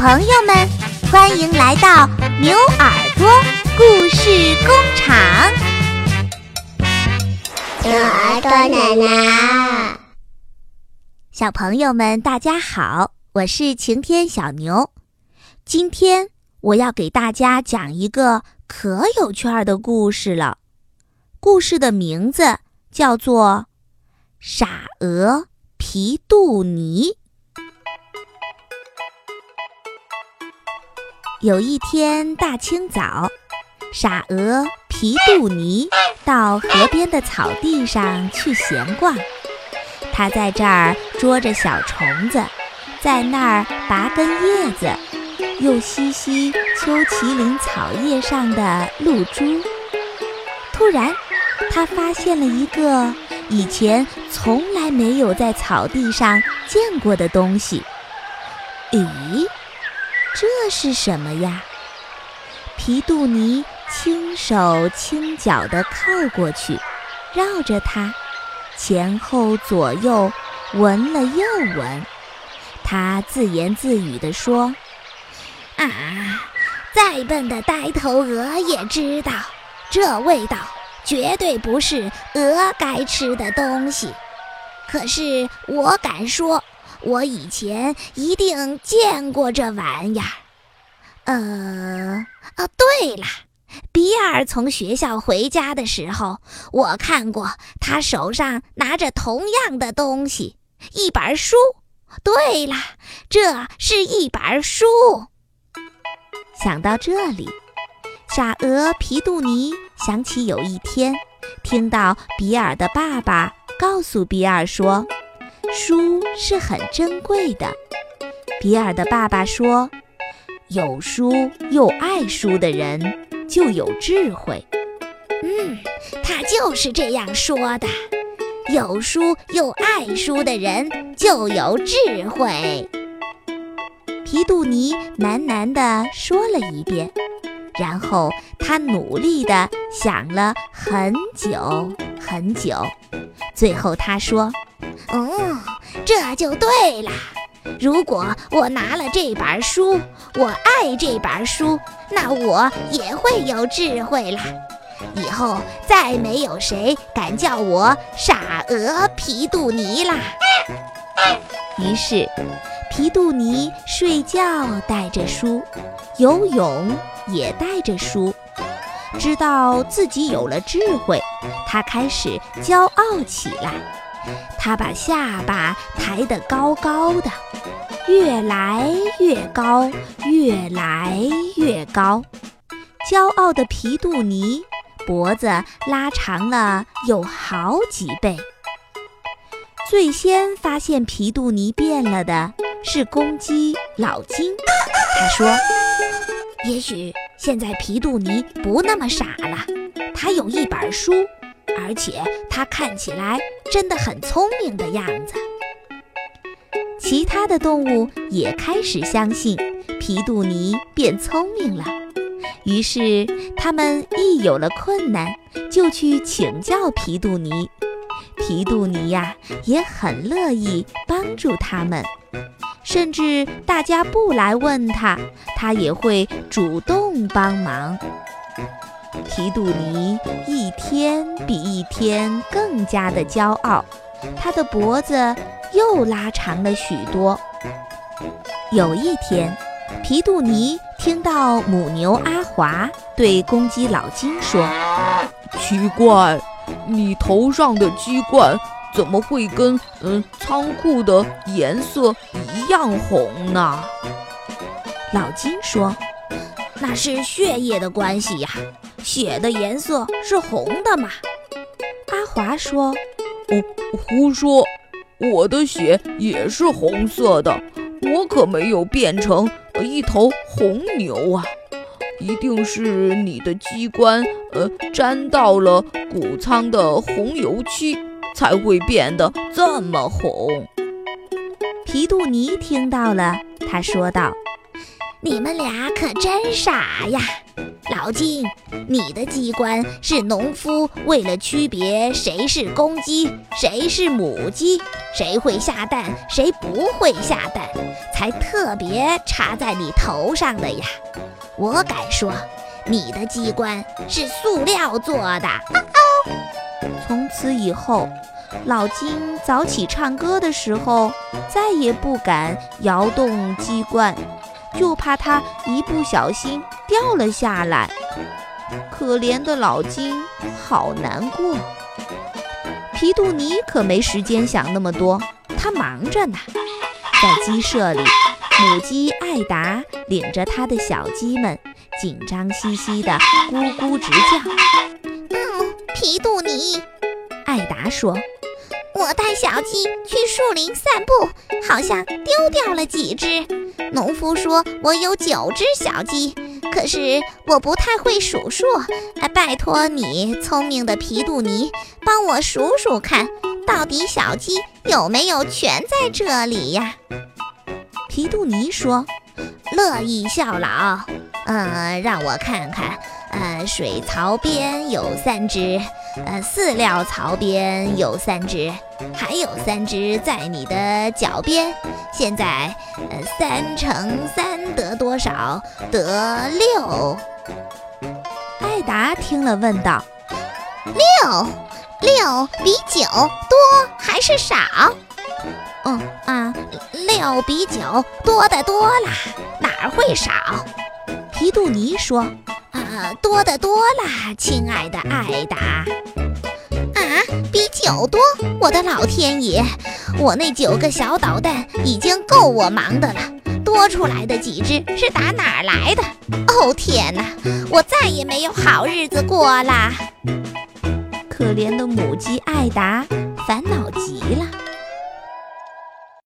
朋友们，欢迎来到牛耳朵故事工厂。牛耳朵奶奶，小朋友们，大家好，我是晴天小牛。今天我要给大家讲一个可有趣儿的故事了。故事的名字叫做《傻鹅皮杜尼》。有一天大清早，傻鹅皮杜尼到河边的草地上去闲逛。他在这儿捉着小虫子，在那儿拔根叶子，又吸吸秋麒麟草叶上的露珠。突然，他发现了一个以前从来没有在草地上见过的东西。咦？这是什么呀？皮杜尼轻手轻脚地靠过去，绕着它，前后左右闻了又闻。他自言自语地说：“啊，再笨的呆头鹅也知道，这味道绝对不是鹅该吃的东西。可是我敢说。”我以前一定见过这玩意儿。呃，哦，对了，比尔从学校回家的时候，我看过他手上拿着同样的东西，一本书。对了，这是一本书。想到这里，傻鹅皮杜尼想起有一天，听到比尔的爸爸告诉比尔说。书是很珍贵的，比尔的爸爸说：“有书又爱书的人就有智慧。”嗯，他就是这样说的。有书又爱书的人就有智慧。皮杜尼喃喃地说了一遍，然后他努力地想了很久很久，最后他说。这就对了。如果我拿了这本书，我爱这本书，那我也会有智慧了。以后再没有谁敢叫我傻鹅皮杜尼啦。于是，皮杜尼睡觉带着书，游泳也带着书。知道自己有了智慧，他开始骄傲起来。他把下巴抬得高高的，越来越高，越来越高。骄傲的皮杜尼脖子拉长了有好几倍。最先发现皮杜尼变了的是公鸡老金。他说：“也许现在皮杜尼不那么傻了，他有一本书。”而且他看起来真的很聪明的样子。其他的动物也开始相信皮杜尼变聪明了，于是他们一有了困难就去请教皮杜尼。皮杜尼呀也很乐意帮助他们，甚至大家不来问他，他也会主动帮忙。皮杜尼一天比一天更加的骄傲，他的脖子又拉长了许多。有一天，皮杜尼听到母牛阿华对公鸡老金说：“奇怪，你头上的鸡冠怎么会跟嗯仓库的颜色一样红呢？”老金说：“那是血液的关系呀。”血的颜色是红的吗？阿华说：“哦，胡说！我的血也是红色的，我可没有变成一头红牛啊！一定是你的机关呃沾到了谷仓的红油漆，才会变得这么红。”皮杜尼听到了，他说道：“你们俩可真傻呀！”老金，你的机关是农夫为了区别谁是公鸡，谁是母鸡，谁会下蛋，谁不会下蛋，才特别插在你头上的呀。我敢说，你的机关是塑料做的。从此以后，老金早起唱歌的时候，再也不敢摇动鸡冠，就怕它一不小心掉了下来。可怜的老金，好难过。皮杜尼可没时间想那么多，他忙着呢。在鸡舍里，母鸡艾达领着它的小鸡们，紧张兮兮地咕咕直叫。嗯，皮杜尼，艾达说：“我带小鸡去树林散步，好像丢掉了几只。农夫说我有九只小鸡。”可是我不太会数数，拜托你，聪明的皮杜尼，帮我数数看，到底小鸡有没有全在这里呀？皮杜尼说：“乐意效劳。嗯，让我看看，呃，水槽边有三只，呃，饲料槽边有三只，还有三只在你的脚边。现在，呃，三乘三得多少？得六。”艾达听了问道：“六，六比九多还是少？”“嗯啊，六比九多得多啦，哪会少？”皮杜尼说：“啊，多得多啦，亲爱的艾达。啊，比九多！我的老天爷，我那九个小捣蛋已经够我忙的了，多出来的几只是打哪儿来的？哦天哪，我再也没有好日子过啦！可怜的母鸡艾达烦恼极了。